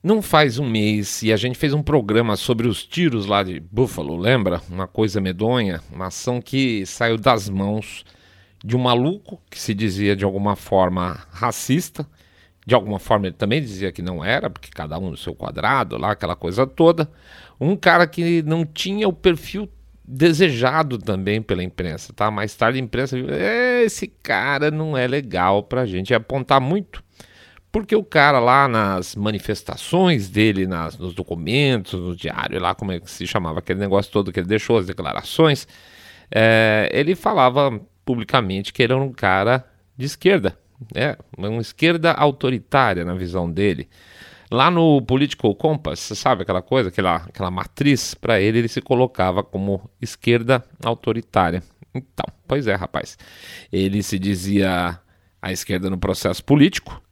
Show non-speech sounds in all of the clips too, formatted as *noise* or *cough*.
Não faz um mês e a gente fez um programa sobre os tiros lá de Buffalo, lembra? Uma coisa medonha, uma ação que saiu das mãos de um maluco que se dizia de alguma forma racista. De alguma forma ele também dizia que não era, porque cada um no seu quadrado, lá aquela coisa toda. Um cara que não tinha o perfil desejado também pela imprensa, tá? Mais tarde a imprensa viu, é, esse cara não é legal pra gente apontar muito porque o cara lá nas manifestações dele, nas, nos documentos, no diário, lá como é que se chamava aquele negócio todo que ele deixou, as declarações, é, ele falava publicamente que ele era um cara de esquerda, né? uma esquerda autoritária na visão dele. Lá no Political Compass, sabe aquela coisa, aquela, aquela matriz, para ele ele se colocava como esquerda autoritária. Então, pois é, rapaz. Ele se dizia a esquerda no processo político,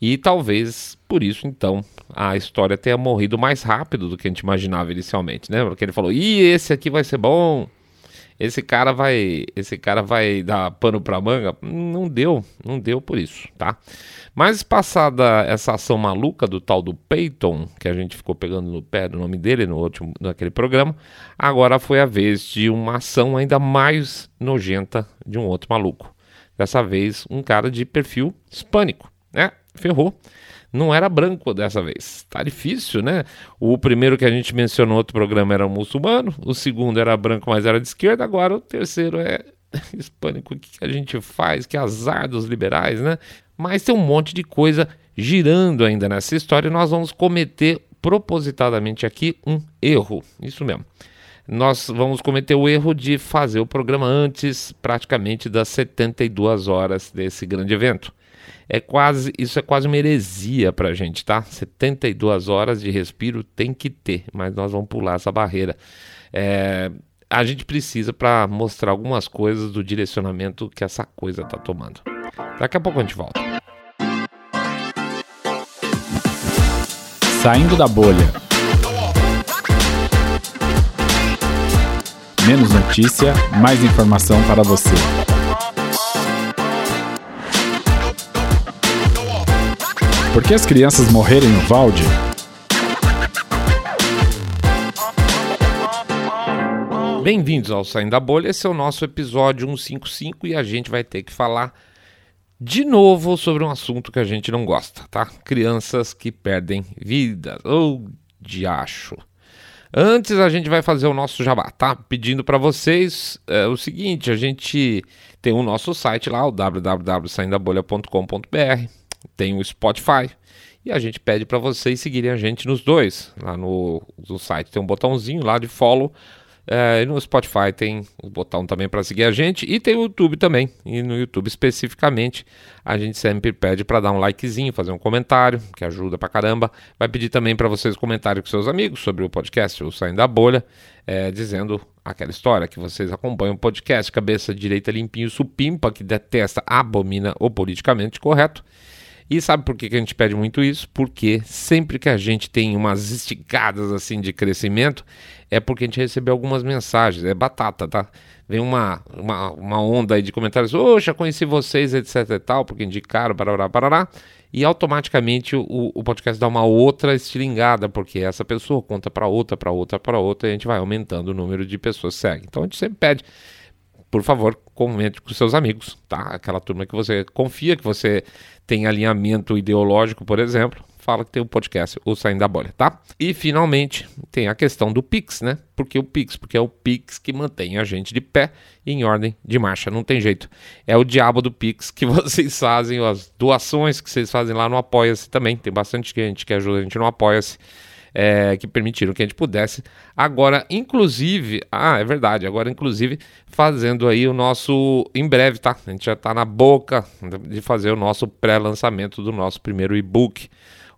e talvez por isso, então, a história tenha morrido mais rápido do que a gente imaginava inicialmente, né? Porque ele falou: "Ih, esse aqui vai ser bom. Esse cara vai, esse cara vai dar pano para manga". Não deu, não deu por isso, tá? Mas passada essa ação maluca do tal do Peyton, que a gente ficou pegando no pé do nome dele no último naquele programa, agora foi a vez de uma ação ainda mais nojenta de um outro maluco. Dessa vez, um cara de perfil hispânico, né? Ferrou. Não era branco dessa vez. Tá difícil, né? O primeiro que a gente mencionou no outro programa era muçulmano, o segundo era branco, mas era de esquerda, agora o terceiro é *laughs* hispânico. O que a gente faz? Que azar dos liberais, né? Mas tem um monte de coisa girando ainda nessa história e nós vamos cometer propositadamente aqui um erro. Isso mesmo. Nós vamos cometer o erro de fazer o programa antes, praticamente, das 72 horas desse grande evento é quase, isso é quase uma heresia para a gente, tá? 72 horas de respiro tem que ter, mas nós vamos pular essa barreira. É, a gente precisa para mostrar algumas coisas do direcionamento que essa coisa está tomando. Daqui a pouco a gente volta. Saindo da bolha. Menos notícia, mais informação para você. Por que as crianças morrerem no Valde? Bem-vindos ao Saindo da Bolha, esse é o nosso episódio 155 e a gente vai ter que falar de novo sobre um assunto que a gente não gosta, tá? Crianças que perdem vidas, ou oh, diacho. Antes a gente vai fazer o nosso jabá, tá? Pedindo para vocês é, o seguinte, a gente tem o nosso site lá, o www.saindabolha.com.br tem o Spotify. E a gente pede para vocês seguirem a gente nos dois. Lá no, no site tem um botãozinho lá de follow. É, e no Spotify tem o botão também para seguir a gente. E tem o YouTube também. E no YouTube especificamente, a gente sempre pede para dar um likezinho, fazer um comentário, que ajuda pra caramba. Vai pedir também para vocês comentário com seus amigos sobre o podcast, o Saindo da Bolha, é, dizendo aquela história que vocês acompanham o podcast, cabeça direita limpinho, supimpa, que detesta, abomina o politicamente correto. E sabe por que, que a gente pede muito isso? Porque sempre que a gente tem umas esticadas assim de crescimento, é porque a gente recebeu algumas mensagens, é batata, tá? Vem uma, uma, uma onda aí de comentários, já conheci vocês, etc e tal, porque indicaram, parará, parará, e automaticamente o, o podcast dá uma outra estilingada, porque essa pessoa conta para outra, para outra, para outra, e a gente vai aumentando o número de pessoas que seguem. Então a gente sempre pede, por favor, comente com seus amigos, tá? Aquela turma que você confia, que você tem alinhamento ideológico, por exemplo, fala que tem o um podcast, o Saindo da Bolha, tá? E finalmente tem a questão do Pix, né? Por que o Pix? Porque é o Pix que mantém a gente de pé e em ordem de marcha, não tem jeito. É o diabo do Pix que *laughs* vocês fazem, as doações que vocês fazem lá no Apoia-se também. Tem bastante gente que ajuda a gente no Apoia-se é, que permitiram que a gente pudesse. Agora, inclusive, ah, é verdade, agora, inclusive, fazendo aí o nosso. Em breve, tá? A gente já está na boca de fazer o nosso pré-lançamento do nosso primeiro e-book.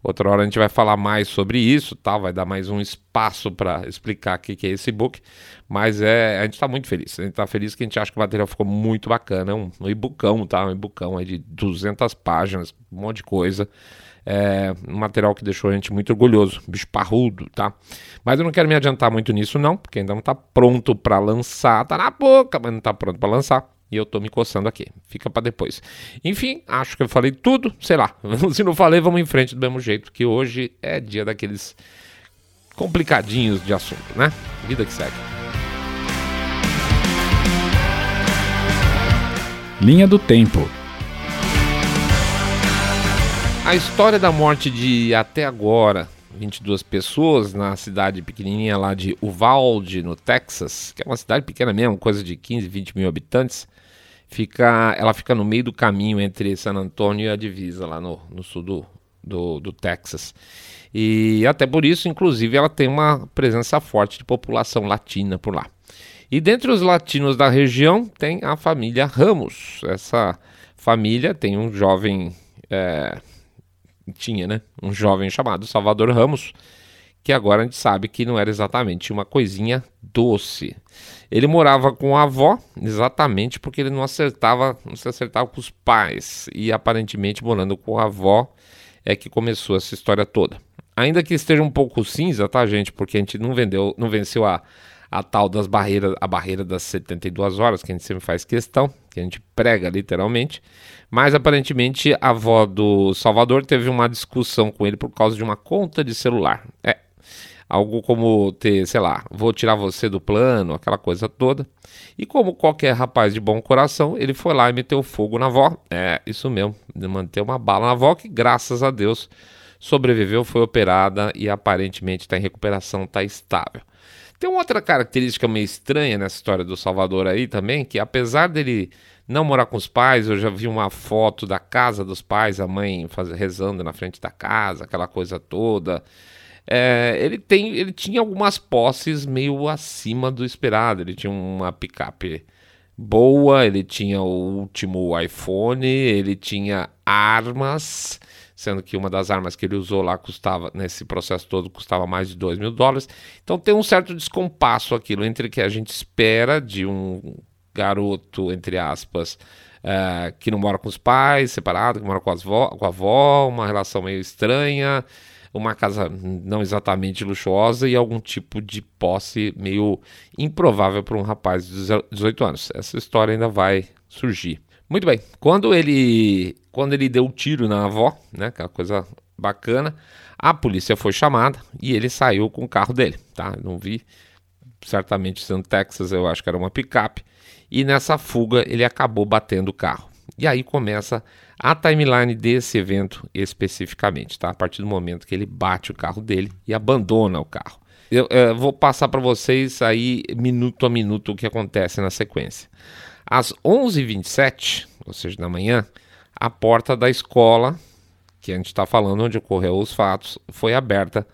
Outra hora a gente vai falar mais sobre isso, tá? Vai dar mais um espaço para explicar o que, que é esse e-book. Mas é, a gente está muito feliz. A gente está feliz que a gente acha que o material ficou muito bacana. É um, um e-bookão, tá? Um e-bookão de 200 páginas, um monte de coisa. É um material que deixou a gente muito orgulhoso, bicho parrudo, tá? Mas eu não quero me adiantar muito nisso não, porque ainda não está pronto para lançar, tá na boca, mas não está pronto para lançar. e eu tô me coçando aqui. Fica para depois. Enfim, acho que eu falei tudo, sei lá. *laughs* Se não falei, vamos em frente do mesmo jeito, que hoje é dia daqueles complicadinhos de assunto, né? Vida que segue. Linha do Tempo. A história da morte de até agora 22 pessoas na cidade pequenininha lá de Uvalde, no Texas, que é uma cidade pequena mesmo, coisa de 15, 20 mil habitantes. Fica, ela fica no meio do caminho entre San Antônio e a divisa, lá no, no sul do, do, do Texas. E até por isso, inclusive, ela tem uma presença forte de população latina por lá. E dentre os latinos da região tem a família Ramos. Essa família tem um jovem, é, tinha, né? Um jovem chamado Salvador Ramos, que agora a gente sabe que não era exatamente uma coisinha doce. Ele morava com a avó, exatamente porque ele não acertava, não se acertava com os pais. E aparentemente morando com a avó é que começou essa história toda. Ainda que esteja um pouco cinza, tá, gente? Porque a gente não vendeu, não venceu a, a tal das barreiras, a barreira das 72 horas, que a gente sempre faz questão, que a gente prega literalmente. Mas aparentemente a avó do Salvador teve uma discussão com ele por causa de uma conta de celular. É. Algo como ter, sei lá, vou tirar você do plano, aquela coisa toda. E como qualquer rapaz de bom coração, ele foi lá e meteu fogo na avó. É, isso mesmo, manter uma bala na avó que, graças a Deus, sobreviveu, foi operada e aparentemente está em recuperação, está estável. Tem uma outra característica meio estranha nessa história do Salvador aí também, que apesar dele não morar com os pais, eu já vi uma foto da casa dos pais, a mãe faz, rezando na frente da casa, aquela coisa toda. É, ele, tem, ele tinha algumas posses meio acima do esperado. Ele tinha uma picape boa, ele tinha o último iPhone, ele tinha armas, sendo que uma das armas que ele usou lá custava, nesse processo todo, custava mais de 2 mil dólares. Então tem um certo descompasso aquilo entre o que a gente espera de um garoto, entre aspas, é, que não mora com os pais, separado, que mora com, vo, com a avó, uma relação meio estranha, uma casa não exatamente luxuosa e algum tipo de posse meio improvável para um rapaz de 18 anos. Essa história ainda vai surgir. Muito bem, quando ele quando ele deu o tiro na avó, né, aquela coisa bacana, a polícia foi chamada e ele saiu com o carro dele, tá? Não vi, certamente sendo Texas, eu acho que era uma picape e nessa fuga ele acabou batendo o carro. E aí começa a timeline desse evento especificamente, tá? A partir do momento que ele bate o carro dele e abandona o carro. Eu, eu vou passar para vocês aí minuto a minuto o que acontece na sequência. Às 11h27, ou seja, da manhã, a porta da escola, que a gente está falando onde ocorreu os fatos, foi aberta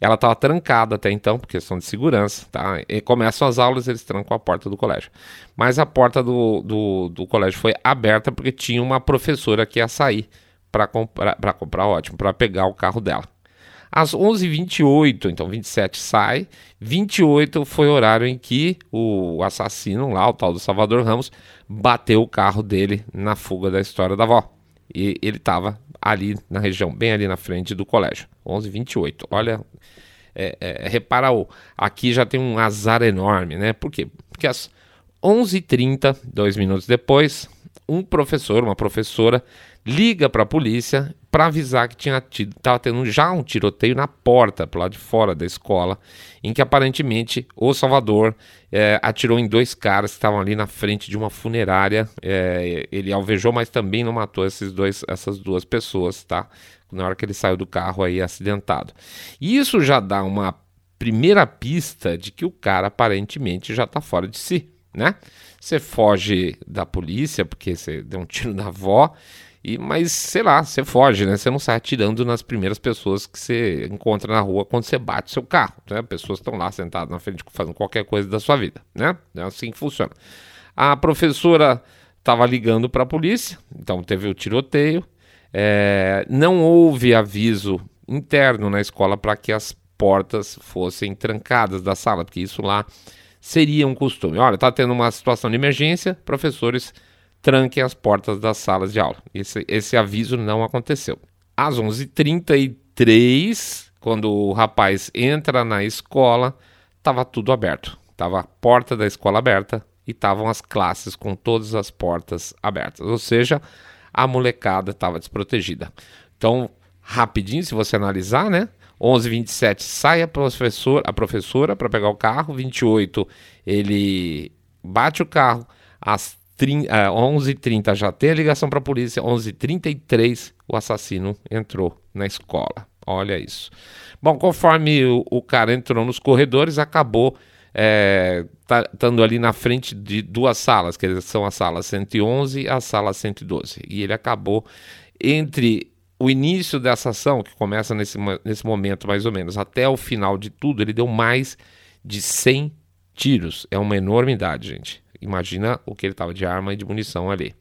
ela estava trancada até então, por questão de segurança, tá? E começam as aulas, eles trancam a porta do colégio. Mas a porta do, do, do colégio foi aberta porque tinha uma professora que ia sair para comprar, para comprar, ótimo, para pegar o carro dela. Às 11h28, então 27 sai, 28 foi o horário em que o assassino lá, o tal do Salvador Ramos, bateu o carro dele na fuga da história da avó. E ele estava ali na região, bem ali na frente do colégio. 11:28. Olha, é, é, repara, o, aqui já tem um azar enorme, né? Por quê? Porque às 11h30, dois minutos depois, um professor, uma professora, liga para a polícia para avisar que tinha tido, tava tendo já um tiroteio na porta, pro lado de fora da escola, em que aparentemente o Salvador é, atirou em dois caras que estavam ali na frente de uma funerária. É, ele alvejou, mas também não matou esses dois, essas duas pessoas, tá? Na hora que ele saiu do carro aí acidentado. E isso já dá uma primeira pista de que o cara aparentemente já está fora de si, né? Você foge da polícia porque você deu um tiro na avó e, mas, sei lá, você foge, né? Você não sai atirando nas primeiras pessoas que você encontra na rua quando você bate seu carro, né? Pessoas estão lá sentadas na frente fazendo qualquer coisa da sua vida, né? É assim que funciona. A professora estava ligando para a polícia, então teve o tiroteio. É, não houve aviso interno na escola para que as portas fossem trancadas da sala, porque isso lá seria um costume. Olha, está tendo uma situação de emergência, professores tranquem as portas das salas de aula. Esse, esse aviso não aconteceu. Às 11h33, quando o rapaz entra na escola, estava tudo aberto. Estava a porta da escola aberta e estavam as classes com todas as portas abertas. Ou seja, a molecada estava desprotegida. Então, rapidinho, se você analisar, né? 11:27 sai a professora, a professora para pegar o carro, 28 ele bate o carro, às 11h30 já tem a ligação para a polícia, 11h33 o assassino entrou na escola. Olha isso. Bom, conforme o, o cara entrou nos corredores, acabou é, estando ali na frente de duas salas, que são a sala 111 e a sala 112. E ele acabou entre o início dessa ação, que começa nesse, nesse momento mais ou menos, até o final de tudo, ele deu mais de 100 tiros. É uma enormidade, gente. Imagina o que ele estava de arma e de munição ali.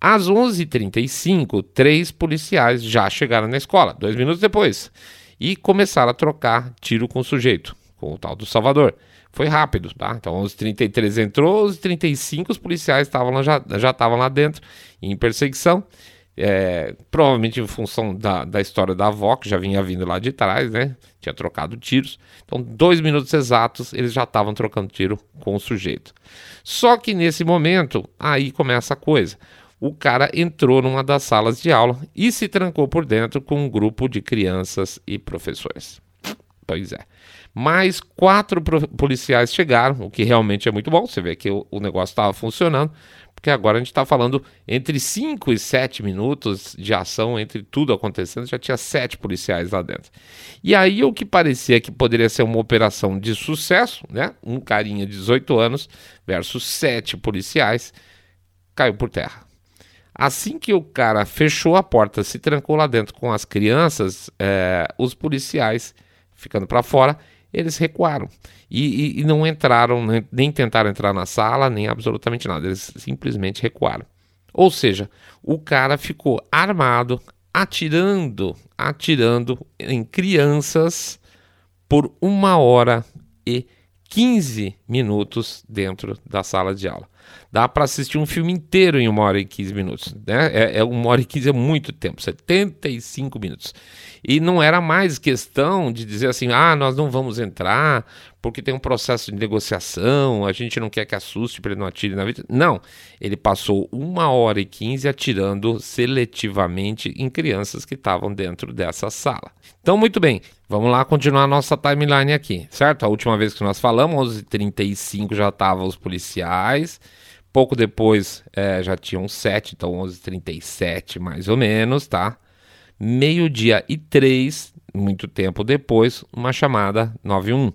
Às 11h35, três policiais já chegaram na escola, dois minutos depois, e começaram a trocar tiro com o sujeito, com o tal do Salvador. Foi rápido, tá? Então, 11h33 entrou, 11h35 os policiais lá, já estavam lá dentro, em perseguição. É, provavelmente em função da, da história da avó, que já vinha vindo lá de trás, né? Tinha trocado tiros. Então, dois minutos exatos, eles já estavam trocando tiro com o sujeito. Só que nesse momento, aí começa a coisa. O cara entrou numa das salas de aula e se trancou por dentro com um grupo de crianças e professores. Pois é. Mais quatro policiais chegaram, o que realmente é muito bom. Você vê que o, o negócio estava funcionando porque agora a gente está falando entre 5 e 7 minutos de ação, entre tudo acontecendo, já tinha sete policiais lá dentro. E aí o que parecia que poderia ser uma operação de sucesso, né? Um carinha de 18 anos versus sete policiais, caiu por terra. Assim que o cara fechou a porta, se trancou lá dentro com as crianças, é, os policiais ficando para fora, eles recuaram e, e, e não entraram, nem, nem tentaram entrar na sala, nem absolutamente nada. Eles simplesmente recuaram. Ou seja, o cara ficou armado, atirando, atirando em crianças por uma hora e 15 minutos dentro da sala de aula. Dá para assistir um filme inteiro em uma hora e 15 minutos. Né? É, é uma hora e 15 é muito tempo, 75 minutos. E não era mais questão de dizer assim, ah, nós não vamos entrar porque tem um processo de negociação, a gente não quer que assuste para ele não atire na vida. Não, ele passou uma hora e quinze atirando seletivamente em crianças que estavam dentro dessa sala. Então, muito bem, vamos lá continuar a nossa timeline aqui, certo? A última vez que nós falamos, 11h35 já estavam os policiais, pouco depois é, já tinham sete, então 11h37 mais ou menos, tá? Meio-dia e três, muito tempo depois, uma chamada 91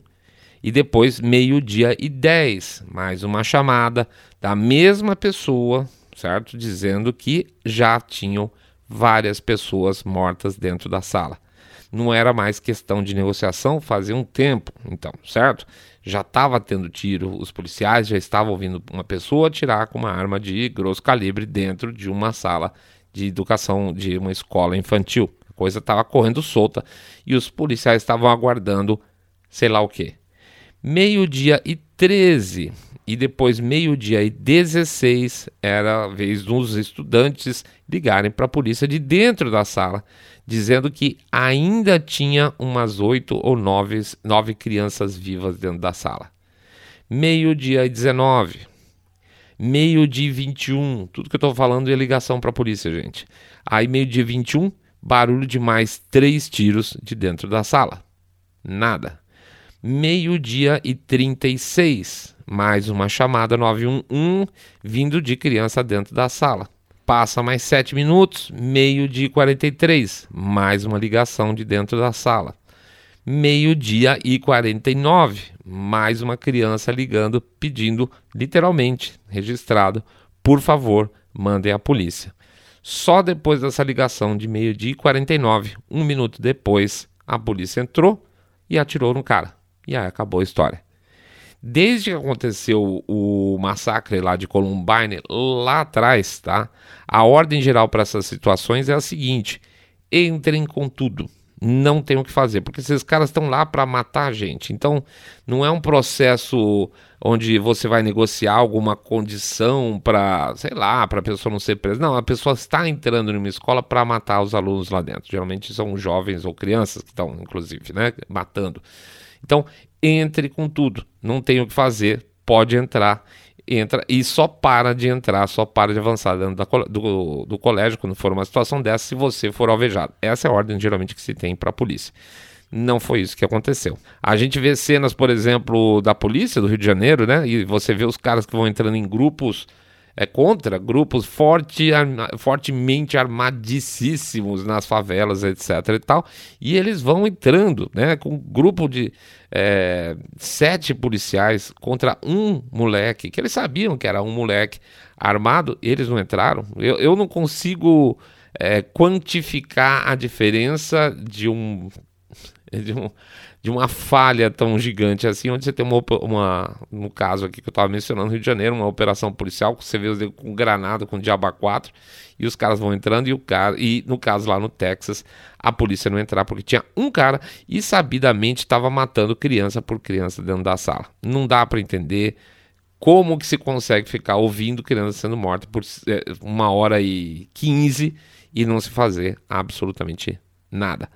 e depois meio-dia e 10, mais uma chamada da mesma pessoa, certo? Dizendo que já tinham várias pessoas mortas dentro da sala. Não era mais questão de negociação, fazia um tempo, então, certo? Já estava tendo tiro, os policiais já estavam ouvindo uma pessoa atirar com uma arma de grosso calibre dentro de uma sala de educação de uma escola infantil. A coisa estava correndo solta e os policiais estavam aguardando sei lá o que meio-dia e 13 e depois meio-dia e 16 era a vez dos estudantes ligarem para a polícia de dentro da sala, dizendo que ainda tinha umas oito ou nove, nove crianças vivas dentro da sala. Meio-dia e 19, meio-dia e 21, tudo que eu estou falando é ligação para a polícia, gente. Aí meio-dia e 21, barulho de mais três tiros de dentro da sala. Nada meio-dia e 36. Mais uma chamada 911 vindo de criança dentro da sala. Passa mais 7 minutos, meio-dia e 43. Mais uma ligação de dentro da sala. Meio-dia e 49. Mais uma criança ligando, pedindo, literalmente, registrado, por favor, mandem a polícia. Só depois dessa ligação de meio-dia e 49, um minuto depois, a polícia entrou e atirou no cara. E aí acabou a história. Desde que aconteceu o massacre lá de Columbine, lá atrás, tá? A ordem geral para essas situações é a seguinte: entrem com tudo. Não tem o que fazer, porque esses caras estão lá para matar a gente. Então, não é um processo onde você vai negociar alguma condição para, sei lá, para a pessoa não ser presa. Não, a pessoa está entrando numa escola para matar os alunos lá dentro. Geralmente são jovens ou crianças que estão, inclusive, né, matando. Então, entre com tudo. Não tem o que fazer. pode entrar entra e só para de entrar, só para de avançar dentro da, do, do colégio quando for uma situação dessa, se você for alvejado. Essa é a ordem geralmente que se tem para a polícia. Não foi isso que aconteceu. A gente vê cenas, por exemplo, da polícia do Rio de Janeiro, né? E você vê os caras que vão entrando em grupos é contra grupos forte, fortemente armadíssimos nas favelas, etc. e tal. E eles vão entrando, né? Com um grupo de é, sete policiais contra um moleque, que eles sabiam que era um moleque armado, eles não entraram. Eu, eu não consigo é, quantificar a diferença de um de, um, de uma falha tão gigante assim, onde você tem uma, uma no caso aqui que eu estava mencionando, no Rio de Janeiro, uma operação policial, que você vê os com granada, com diaba 4, e os caras vão entrando, e o cara, e no caso lá no Texas, a polícia não entrar, porque tinha um cara e sabidamente estava matando criança por criança dentro da sala. Não dá para entender como que se consegue ficar ouvindo criança sendo morta por é, uma hora e quinze e não se fazer absolutamente nada.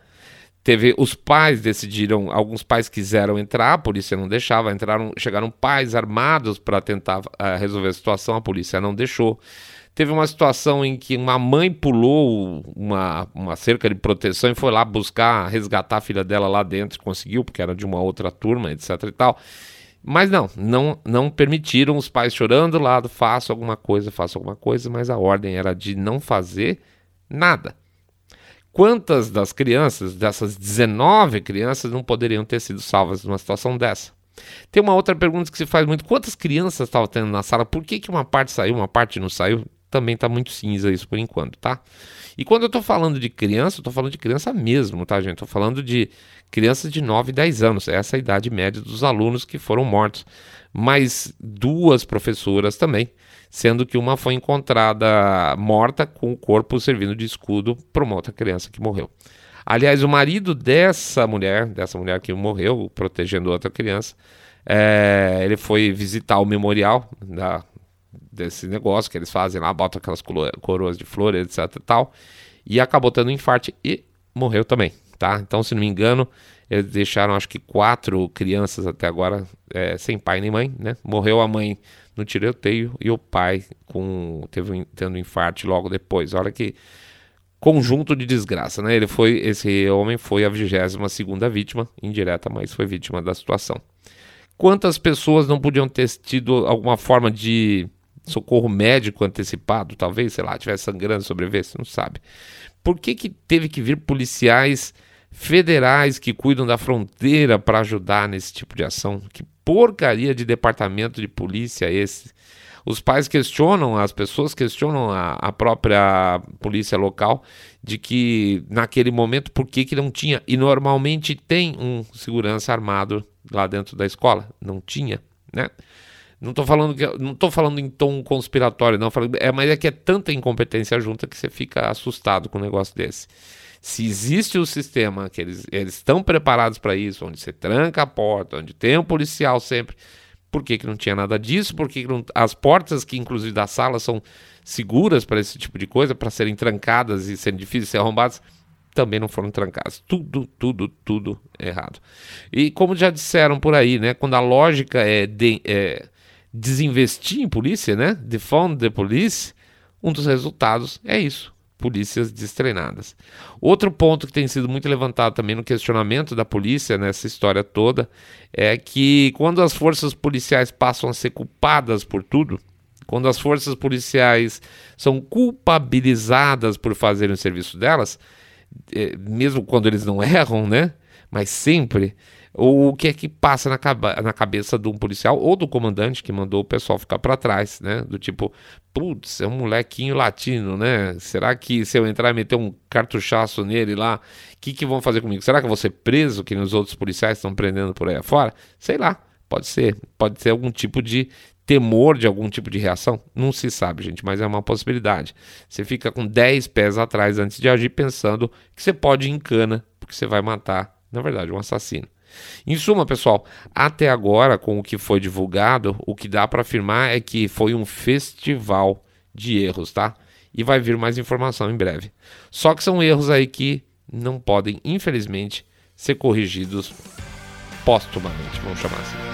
Teve os pais decidiram, alguns pais quiseram entrar, a polícia não deixava, entraram, chegaram pais armados para tentar uh, resolver a situação, a polícia não deixou. Teve uma situação em que uma mãe pulou uma, uma cerca de proteção e foi lá buscar resgatar a filha dela lá dentro, conseguiu, porque era de uma outra turma, etc e tal. Mas não, não, não permitiram os pais chorando lá, faça alguma coisa, faça alguma coisa, mas a ordem era de não fazer nada. Quantas das crianças, dessas 19 crianças, não poderiam ter sido salvas numa situação dessa? Tem uma outra pergunta que se faz muito: quantas crianças estavam tendo na sala? Por que, que uma parte saiu, uma parte não saiu? Também está muito cinza isso por enquanto, tá? E quando eu estou falando de criança, eu estou falando de criança mesmo, tá, gente? Estou falando de crianças de 9 e 10 anos. Essa é a idade média dos alunos que foram mortos. Mas duas professoras também sendo que uma foi encontrada morta com o corpo servindo de escudo para uma outra criança que morreu. Aliás, o marido dessa mulher, dessa mulher que morreu protegendo outra criança, é, ele foi visitar o memorial da, desse negócio que eles fazem lá, botam aquelas coroas de flores, etc e tal, e acabou tendo um infarto e morreu também, tá? Então, se não me engano, eles deixaram acho que quatro crianças até agora é, sem pai nem mãe, né? Morreu a mãe no tiroteio e o pai com teve tendo um infarto logo depois. Olha que conjunto de desgraça, né? Ele foi esse homem foi a 22 segunda vítima indireta, mas foi vítima da situação. Quantas pessoas não podiam ter tido alguma forma de socorro médico antecipado, talvez, sei lá, tivesse sangrando, sobrevivesse, não sabe. Por que que teve que vir policiais federais que cuidam da fronteira para ajudar nesse tipo de ação? Que porcaria de departamento de polícia esse? Os pais questionam, as pessoas questionam a, a própria polícia local de que naquele momento por que, que não tinha. E normalmente tem um segurança armado lá dentro da escola. Não tinha, né? Não estou falando que não tô falando em tom conspiratório, não. É, mas é que é tanta incompetência junta que você fica assustado com um negócio desse. Se existe o um sistema que eles, estão preparados para isso, onde você tranca a porta, onde tem um policial sempre, por que, que não tinha nada disso? Por que, que não, as portas que inclusive da sala são seguras para esse tipo de coisa, para serem trancadas e serem difíceis de ser arrombadas? também não foram trancadas. Tudo, tudo, tudo errado. E como já disseram por aí, né? Quando a lógica é, de, é desinvestir em polícia, né? Defund the police, um dos resultados é isso polícias destreinadas. Outro ponto que tem sido muito levantado também no questionamento da polícia nessa história toda é que quando as forças policiais passam a ser culpadas por tudo, quando as forças policiais são culpabilizadas por fazerem o serviço delas, é, mesmo quando eles não erram, né? Mas sempre o que é que passa na, na cabeça de um policial ou do comandante que mandou o pessoal ficar para trás, né? Do tipo, putz, é um molequinho latino, né? Será que se eu entrar e meter um cartuchaço nele lá, o que, que vão fazer comigo? Será que eu vou ser preso, que os outros policiais estão prendendo por aí afora? Sei lá, pode ser. Pode ser algum tipo de temor de algum tipo de reação? Não se sabe, gente, mas é uma possibilidade. Você fica com 10 pés atrás antes de agir, pensando que você pode ir em cana, porque você vai matar, na verdade, um assassino. Em suma, pessoal, até agora, com o que foi divulgado, o que dá para afirmar é que foi um festival de erros, tá? E vai vir mais informação em breve. Só que são erros aí que não podem, infelizmente, ser corrigidos postumamente, vamos chamar assim.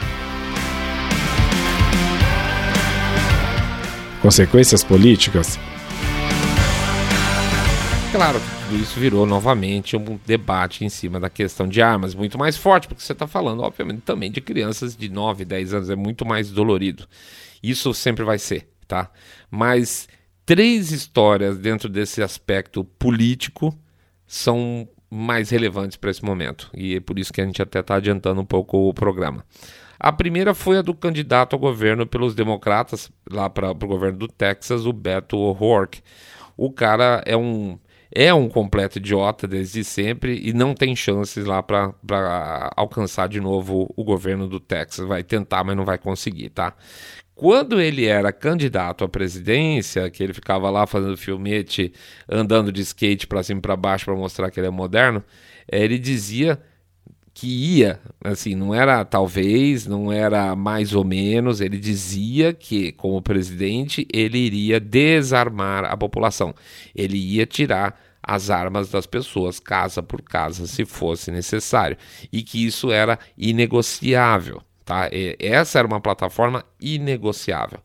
consequências políticas? Claro tudo isso virou novamente um debate em cima da questão de armas, muito mais forte, porque você está falando, obviamente, também de crianças de 9, 10 anos, é muito mais dolorido. Isso sempre vai ser, tá? Mas três histórias dentro desse aspecto político são mais relevantes para esse momento, e é por isso que a gente até está adiantando um pouco o programa. A primeira foi a do candidato ao governo pelos democratas, lá para o governo do Texas, o Beto O'Rourke. O cara é um é um completo idiota desde sempre e não tem chances lá para alcançar de novo o governo do Texas. Vai tentar, mas não vai conseguir, tá? Quando ele era candidato à presidência, que ele ficava lá fazendo filmete, andando de skate para cima e para baixo para mostrar que ele é moderno, ele dizia que ia, assim, não era talvez, não era mais ou menos, ele dizia que, como presidente, ele iria desarmar a população. Ele ia tirar as armas das pessoas, casa por casa, se fosse necessário, e que isso era inegociável. Tá? Essa era uma plataforma inegociável.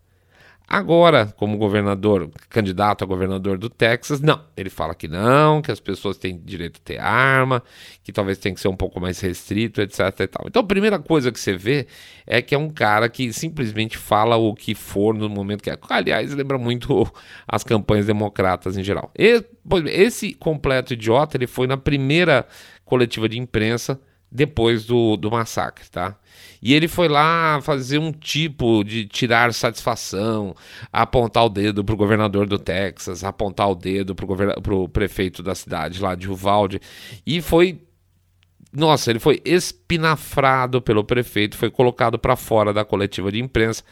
Agora, como governador, candidato a governador do Texas, não. Ele fala que não, que as pessoas têm direito a ter arma, que talvez tenha que ser um pouco mais restrito, etc. Então, a primeira coisa que você vê é que é um cara que simplesmente fala o que for no momento que é. Aliás, lembra muito as campanhas democratas em geral. Esse completo idiota, ele foi na primeira coletiva de imprensa depois do, do massacre, tá? E ele foi lá fazer um tipo de tirar satisfação, apontar o dedo pro governador do Texas, apontar o dedo pro, pro prefeito da cidade lá de Uvalde, e foi nossa, ele foi espinafrado pelo prefeito, foi colocado para fora da coletiva de imprensa.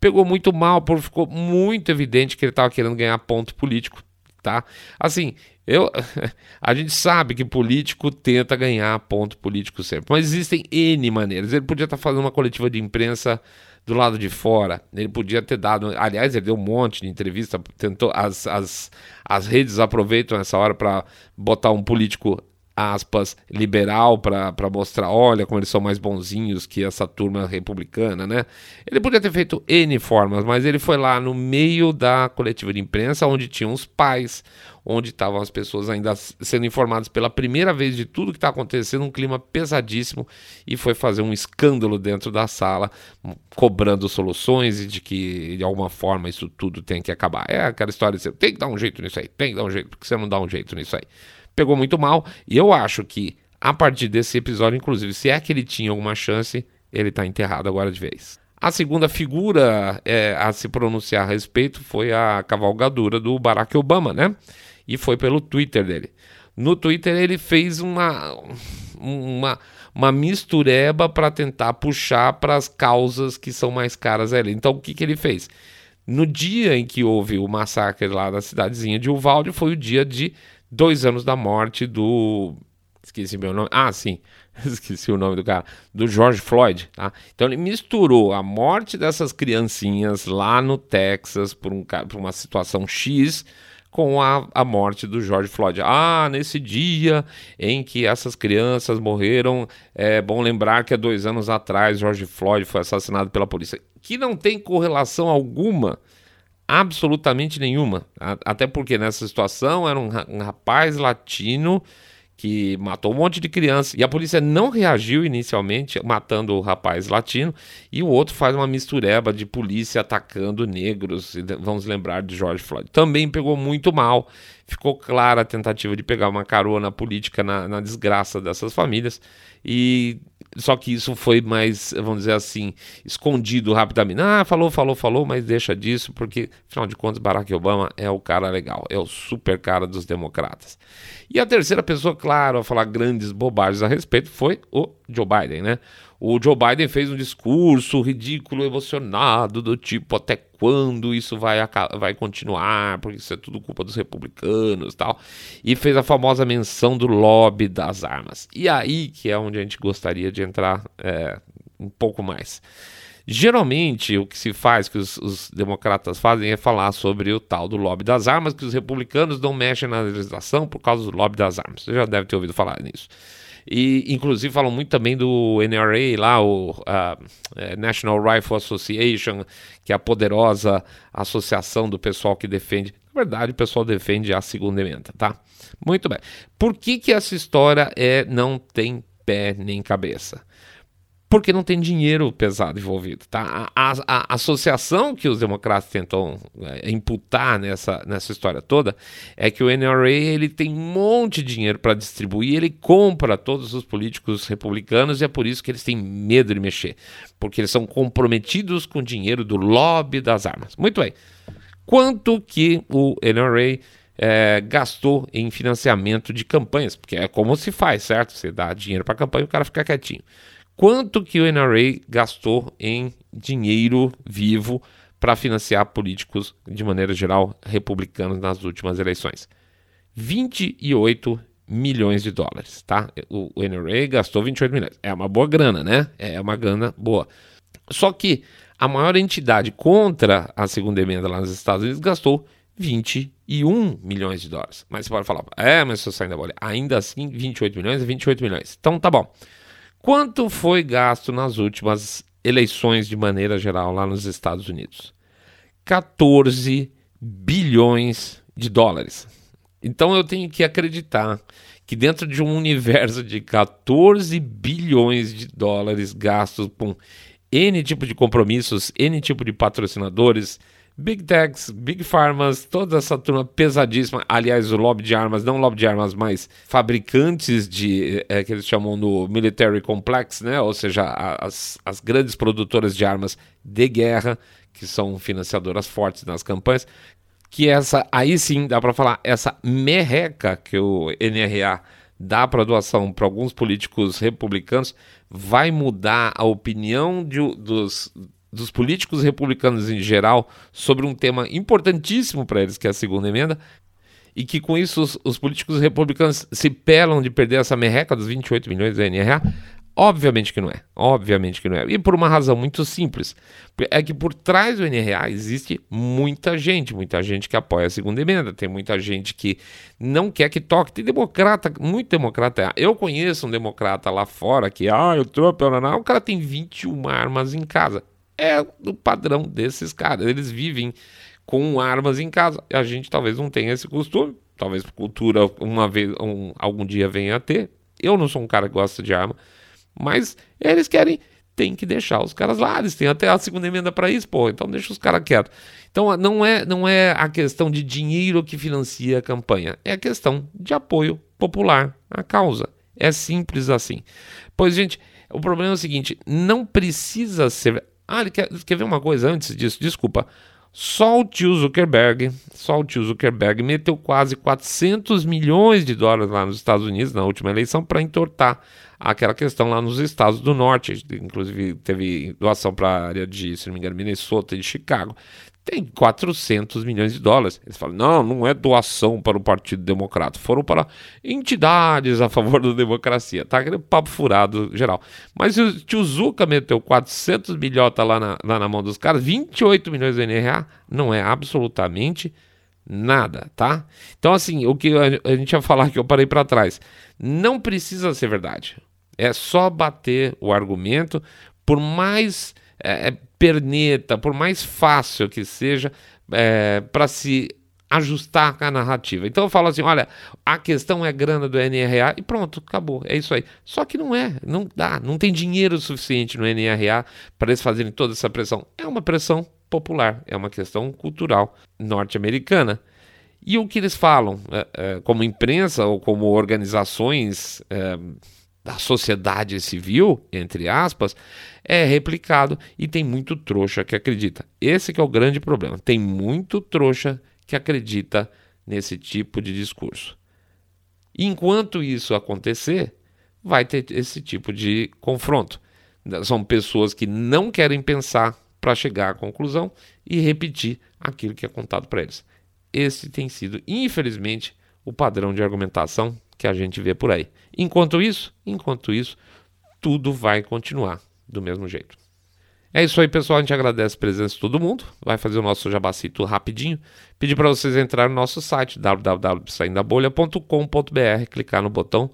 Pegou muito mal, porque ficou muito evidente que ele estava querendo ganhar ponto político, tá? Assim, eu, *laughs* a gente sabe que político tenta ganhar ponto político sempre, mas existem N maneiras. Ele podia estar fazendo uma coletiva de imprensa do lado de fora, ele podia ter dado. Aliás, ele deu um monte de entrevista, tentou. As, as, as redes aproveitam essa hora para botar um político aspas, liberal para mostrar, olha como eles são mais bonzinhos que essa turma republicana, né? Ele podia ter feito N formas, mas ele foi lá no meio da coletiva de imprensa, onde tinham os pais, onde estavam as pessoas ainda sendo informadas pela primeira vez de tudo que está acontecendo, um clima pesadíssimo, e foi fazer um escândalo dentro da sala, cobrando soluções e de que de alguma forma isso tudo tem que acabar. É aquela história de você tem que dar um jeito nisso aí, tem que dar um jeito, porque você não dá um jeito nisso aí pegou muito mal. E eu acho que a partir desse episódio, inclusive, se é que ele tinha alguma chance, ele está enterrado agora de vez. A segunda figura é, a se pronunciar a respeito foi a cavalgadura do Barack Obama, né? E foi pelo Twitter dele. No Twitter ele fez uma, uma, uma mistureba para tentar puxar para as causas que são mais caras a ele. Então o que, que ele fez? No dia em que houve o massacre lá na cidadezinha de Uvalde, foi o dia de dois anos da morte do. Esqueci meu nome. Ah, sim. *laughs* Esqueci o nome do cara. Do George Floyd. Tá? Então ele misturou a morte dessas criancinhas lá no Texas por, um, por uma situação X com a, a morte do George Floyd. Ah, nesse dia em que essas crianças morreram, é bom lembrar que há dois anos atrás George Floyd foi assassinado pela polícia. Que não tem correlação alguma absolutamente nenhuma. Até porque nessa situação era um, rapaz latino que matou um monte de crianças. E a polícia não reagiu inicialmente, matando o rapaz latino, e o outro faz uma mistureba de polícia atacando negros. Vamos lembrar de George Floyd. Também pegou muito mal. Ficou clara a tentativa de pegar uma carona política na, na desgraça dessas famílias. E só que isso foi mais, vamos dizer assim, escondido rapidamente. Ah, falou, falou, falou, mas deixa disso, porque, afinal de contas, Barack Obama é o cara legal, é o super cara dos democratas. E a terceira pessoa, claro, a falar grandes bobagens a respeito foi o Joe Biden, né? O Joe Biden fez um discurso ridículo, emocionado, do tipo até quando isso vai, vai continuar, porque isso é tudo culpa dos republicanos tal. E fez a famosa menção do lobby das armas. E aí que é onde a gente gostaria de entrar é, um pouco mais. Geralmente, o que se faz, que os, os, democratas fazem, é falar sobre o tal do lobby das armas, que os republicanos não mexem na legislação por causa do lobby das armas. Você já deve ter ouvido falar nisso. E, inclusive, falam muito também do NRA, lá, o uh, National Rifle Association, que é a poderosa associação do pessoal que defende. Na verdade, o pessoal defende a segunda emenda, tá? Muito bem. Por que, que essa história é não tem pé nem cabeça? Porque não tem dinheiro pesado envolvido. Tá? A, a, a associação que os democratas tentam é, imputar nessa, nessa história toda é que o NRA ele tem um monte de dinheiro para distribuir, ele compra todos os políticos republicanos e é por isso que eles têm medo de mexer, porque eles são comprometidos com o dinheiro do lobby das armas. Muito bem. Quanto que o NRA é, gastou em financiamento de campanhas? Porque é como se faz, certo? Você dá dinheiro para campanha e o cara fica quietinho quanto que o NRA gastou em dinheiro vivo para financiar políticos, de maneira geral, republicanos nas últimas eleições. 28 milhões de dólares, tá? O, NRA gastou 28 milhões. É uma boa grana, né? É uma grana boa. Só que a maior entidade contra a segunda emenda lá nos Estados Unidos gastou 21 milhões de dólares. Mas você pode falar, é, mas eu sair da bolha, ainda assim 28 milhões é 28 milhões. Então tá bom. Quanto foi gasto nas últimas eleições de maneira geral lá nos Estados Unidos? 14 bilhões de dólares. Então eu tenho que acreditar que dentro de um universo de 14 bilhões de dólares gastos com N tipo de compromissos, N tipo de patrocinadores, Big Techs, Big Pharmas, toda essa turma pesadíssima. Aliás, o lobby de armas, não lobby de armas, mas fabricantes de, é, que eles chamam no Military Complex, né? Ou seja, as, as grandes produtoras de armas de guerra, que são financiadoras fortes nas campanhas. Que essa, aí sim, dá para falar, essa merreca que o NRA dá para doação para alguns políticos republicanos vai mudar a opinião de, dos dos políticos republicanos em geral sobre um tema importantíssimo para eles, que é a segunda emenda, e que com isso os, os, políticos republicanos se pelam de perder essa merreca dos 28 milhões da NRA? Obviamente que não é. Obviamente que não é. E por uma razão muito simples. É que por trás do NRA existe muita gente, muita gente que apoia a segunda emenda, tem muita gente que não quer que toque. Tem democrata, muito democrata. Eu conheço um democrata lá fora que, ah, o Trump, o cara tem 21 armas em casa é o padrão desses caras. Eles vivem com armas em casa. A gente talvez não tenha esse costume. Talvez cultura uma vez, um, algum dia venha a ter. Eu não sou um cara que gosta de arma, mas eles querem, tem que deixar os caras lá. Eles têm até a segunda emenda para isso, pô. Então deixa os caras quietos. Então não é, não é a questão de dinheiro que financia a campanha, é a questão de apoio popular à causa. É simples assim. Pois, gente, o problema é o seguinte: não precisa ser ah, ele quer, quer ver uma coisa antes disso? Desculpa. Só o tio Zuckerberg, só o tio Zuckerberg meteu quase 400 milhões de dólares lá nos Estados Unidos na última eleição para entortar aquela questão lá nos estados do norte. Inclusive teve doação para a área de, se não me engano, Minnesota e Chicago tem 400 milhões de dólares. Eles falam, não, não é doação para o Partido Democrata, foram para entidades a favor da democracia, tá? Aquele papo furado geral. Mas o tio Zuka meteu 400 bilhota lá na, lá na mão dos caras, 28 milhões de NRA, não é absolutamente nada, tá? Então, assim, o que a gente ia falar que eu parei para trás, não precisa ser verdade. É só bater o argumento, por mais é, é perneta, por mais fácil que seja, é, para se ajustar a narrativa. Então eu falo assim, olha, a questão é grana do NRA e pronto, acabou, é isso aí. Só que não é, não dá, não tem dinheiro suficiente no NRA para eles fazerem toda essa pressão. É uma pressão popular, é uma questão cultural norte-americana. E o que eles falam, é, é, como imprensa ou como organizações da sociedade civil, entre aspas, é replicado e tem muito trouxa que acredita. Esse que é o grande problema. Tem muito trouxa que acredita nesse tipo de discurso. Enquanto isso acontecer, vai ter esse tipo de confronto. São pessoas que não querem pensar para chegar à conclusão e repetir aquilo que é contado para eles. Esse tem sido, infelizmente, o padrão de argumentação que a gente vê por aí. Enquanto isso, enquanto isso, tudo vai continuar do mesmo jeito. É isso aí, pessoal. A gente agradece a presença de todo mundo. Vai fazer o nosso jabacito rapidinho. Pedir para vocês entrarem no nosso site www.saindabolha.com.br, clicar no botão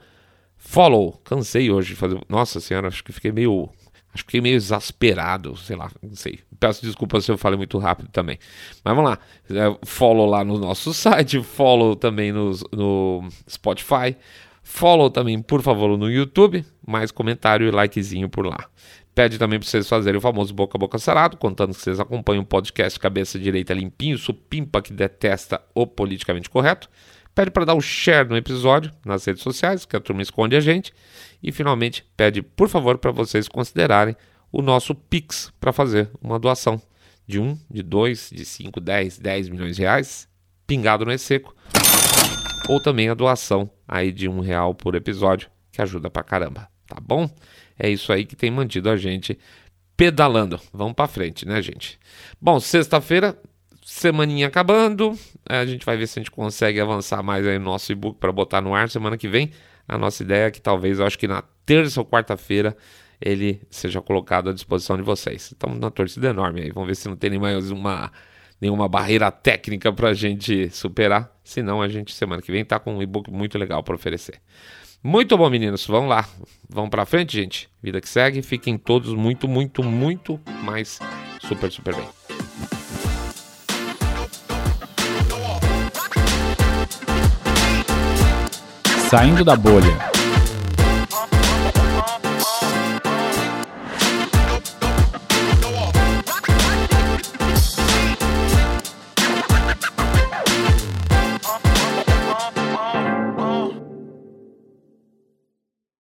Follow. Cansei hoje de fazer. Nossa senhora, acho que fiquei meio. Acho que fiquei meio exasperado, sei lá, não sei. Peço desculpas se eu falei muito rápido também. Mas vamos lá. É, follow lá no nosso *laughs* site, follow também no, Spotify. Follow também, por favor, no YouTube. Mais comentário e likezinho por lá. Pede também para vocês fazerem o famoso boca a boca sarado, contando que vocês acompanham o podcast Cabeça Direita Limpinho, supimpa que detesta o politicamente correto. Pede para dar o um share no episódio nas redes sociais, que a turma esconde a gente. E finalmente pede, por favor, para vocês considerarem o nosso Pix para fazer uma doação de um, de dois, de cinco, dez, dez milhões de reais, pingado no E-Seco. Ou também a doação aí de um real por episódio, que ajuda pra caramba, tá bom? É isso aí que tem mantido a gente pedalando. Vamos para frente, né, gente? Bom, sexta-feira, semaninha acabando. A gente vai ver se a gente consegue avançar mais aí no nosso e-book para botar no ar semana que vem. A nossa ideia é que talvez, eu acho que na terça ou quarta-feira, ele seja colocado à disposição de vocês. Estamos na torcida enorme aí. Vamos ver se não tem mais uma nenhuma barreira técnica para a gente superar. Senão, a gente semana que vem está com um e-book muito legal para oferecer. Muito bom, meninos. Vamos lá. Vamos para frente, gente. Vida que segue. Fiquem todos muito, muito, muito mais super, super bem. Saindo da bolha.